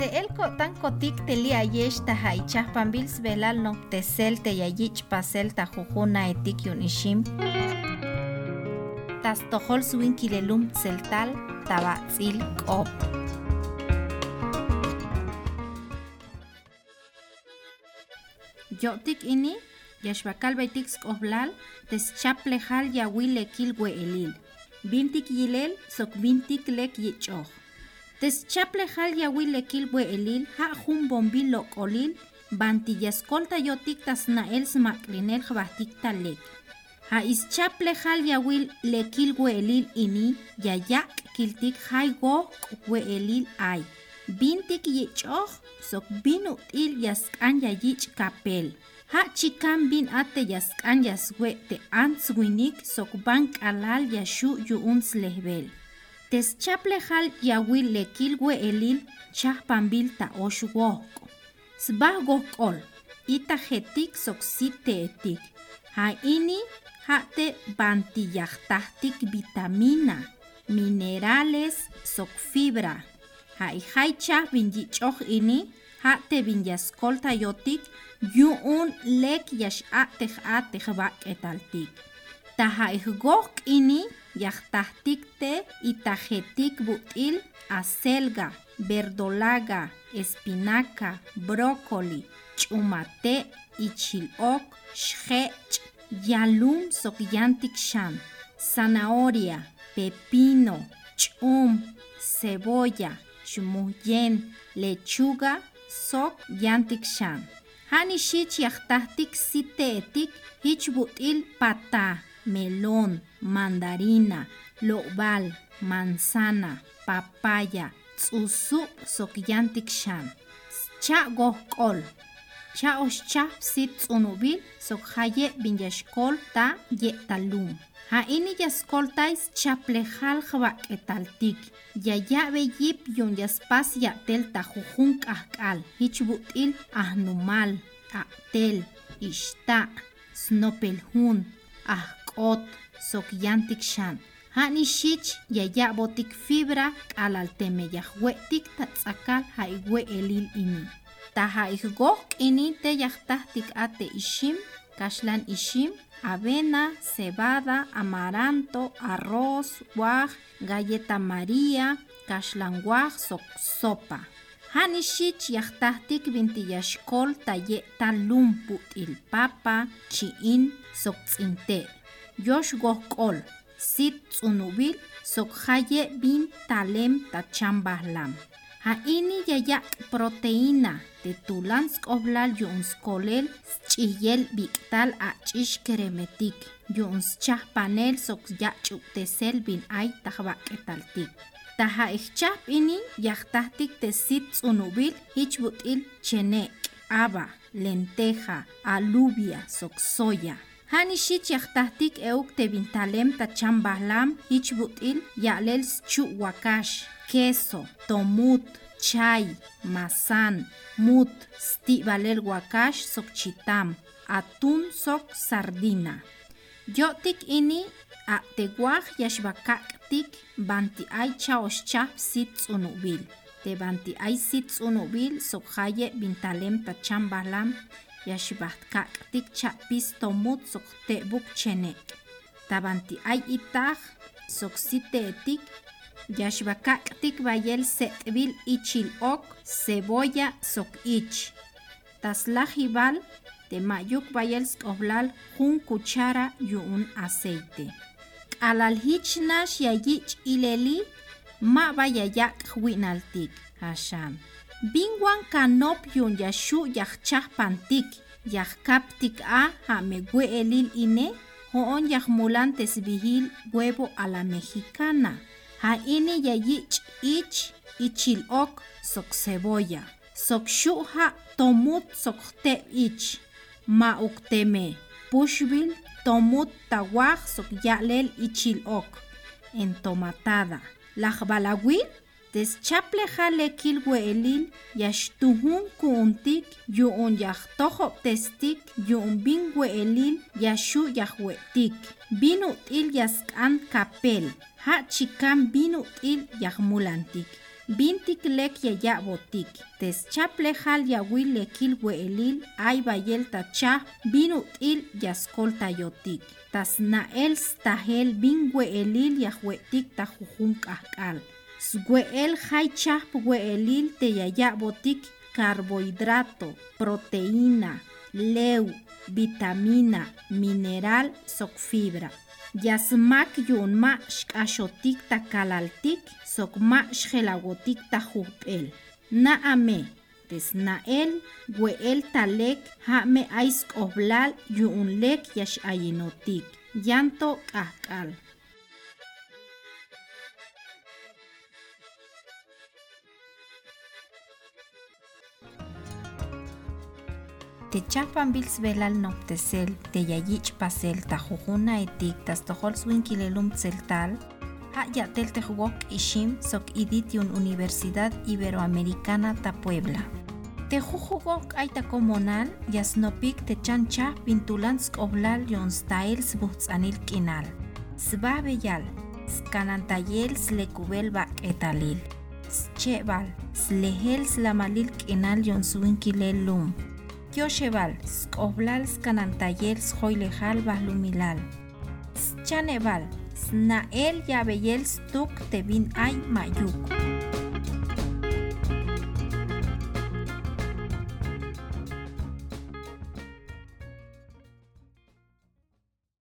Se el tan kotik teli ayesh ta haichah pambils velal no tesel te yayich pasel ta jujuna etik yun ishim. Tas tohol suin kilelum seltal tabatzil kop. Yotik ini yashbakal baitik skoblal tes chaplejal yawil ekil elil. Bintik yilel sok bintik lek yichoh. Tes chaplejal yawil ekil elil ha jun bombil lokolil bantiyaskolta yotik tas nael smaklinel jbahtik talek. Ha is chaplejal yawil lekil elil ini yayak kiltik hay go elil ay. Bintik yichoh sok binut il yaskan yayich kapel. Ha chikan bin ate yaskan yaswe te ants winik sok bank alal yashu yuuns lehbel. Tes chaplejal yawil lekil elil chah pambil ta osh wok. Sbah gokol, ita jetik sok site etik. Ha ini ha te bantiyahtahtik vitamina, minerales sok fibra. Ha ihaicha binjichoh ini ha te binyaskolta yotik yu'un lek yax atej atej bak Taha ihgok ini yahtajtik te itajetik butil acelga, verdolaga, espinaca, brócoli, chumate, ichilok, xjech, yalum sokyantik sham, zanahoria, pepino, chum, cebolla, chumuyen, lechuga, sok yantik sham. Hani shich yahtahtik site etik hich butil pata, melón, mandarina, lobal, manzana, papaya, tsusu sokyantik shan. Cha gohkol. Cha oscha sit tsunubil sok haye binyashkol ta yetalum. Ha ini yaskoltais chaplejal jbak etaltik. Yaya beyip yun yaspas yatel ta jujun kahkal. Hich butil ahnumal, aqtel, ishta, snopelhun, ahkot, sokyantik shan. Hani shich yaya botik fibra alalteme yahwetik tatzakal haigwe elil ini. Taha ihgok ini te yahtahtik ate ishim, kashlan ishim, avena, cebada, amaranto, arroz, guaj, galleta maría, kashlanguaj, sok sopa. Hanishich yahtahtik binti yashkol taye talumpu il papa, chiin, sok tzinte. Yosh gohkol, sit tzunubil, sok haye bin talem tachambahlam. Haini yayak proteína de tulansk oblal yuns kolel chiyel biktal a chish keremetik yuns chah panel sok ya tesel bin ay tahba ketaltik. Taha ichchap ini yaktahtik tesit unubil hich butil chenek, aba, lenteja, alubia, sok soya. Hani shich yaktahtik euk te bintalem ta chambahlam hich butil yalel chu wakash queso, tomut, chay, masan, mut, stibalel wakash sok chitam, atún sok sardina. Yotik ini a teguaj yashbakaktik banti ay chaoshchap sit unubil. Te banti ay sit unubil sok haye bintalem tachambalam yashbakaktik chapis tomut sok tebuk chenek. Tabanti ay itaj sok sitetik Yashbakaktik bayel setbil ichilok, cebolla sok ich. Taslajibal de mayuk bayel skoblal jun cuchara un aceite. Alalhich nash yayich ileli ma bayayak winaltik hasham. Bingwan kanop yun yashu yachchah pantik yachkaptik a ha megwe elil ine hoon yachmulan tesbihil huevo a la mexicana. Haini yayich ich ichilok sok cebolla. Sok shuha tomut sok te ich. Ma ukteme. Pushbil tomut tawaj sok yalel ichilok. Entomatada. Lajbalawil Deschaple jale kilwe elil yashtuhun kuuntik yuun yahtojo testik yuun bingwe elil yashu yahwetik. Binut il yaskan kapel. Ha chikan binut il yahmulantik. bintik lek ya ya botik tes chaple hal ya wil lekil weelil ay bayel ta cha binu il yaskol ta yotik tas nael stahel bin weelil ya wetik ta jujun kahkal Sgueel hay chap weelil te ya ya botik carbohidrato, proteína, leu, vitamina, mineral, sok fibra. Yasmak yunma shkashotik ta kalaltik, sok ma shgelagotik ta jupel. Na ame, tes nael, weel talek, hame aisk oblal yunlek yash ayinotik. Yanto kahkal. Te chapan bils velal noptesel te yayich pasel ta jujuna etik tas tohol swin tseltal ha yatel te jugok ishim sok iditiun Universidad Iberoamericana ta Puebla. Aita comunal yasnopik te chancha pintulans oblal yon styles anil kinal. Sba beyal, skanantayel slekubel bak etalil. Schebal, slehel slamalil kinal yon swin lum. Kyoshebal, skoblal skanantayel schoilejal bahlumilal. Schaneval, snael yabeyel stuk tebin ay mayuk.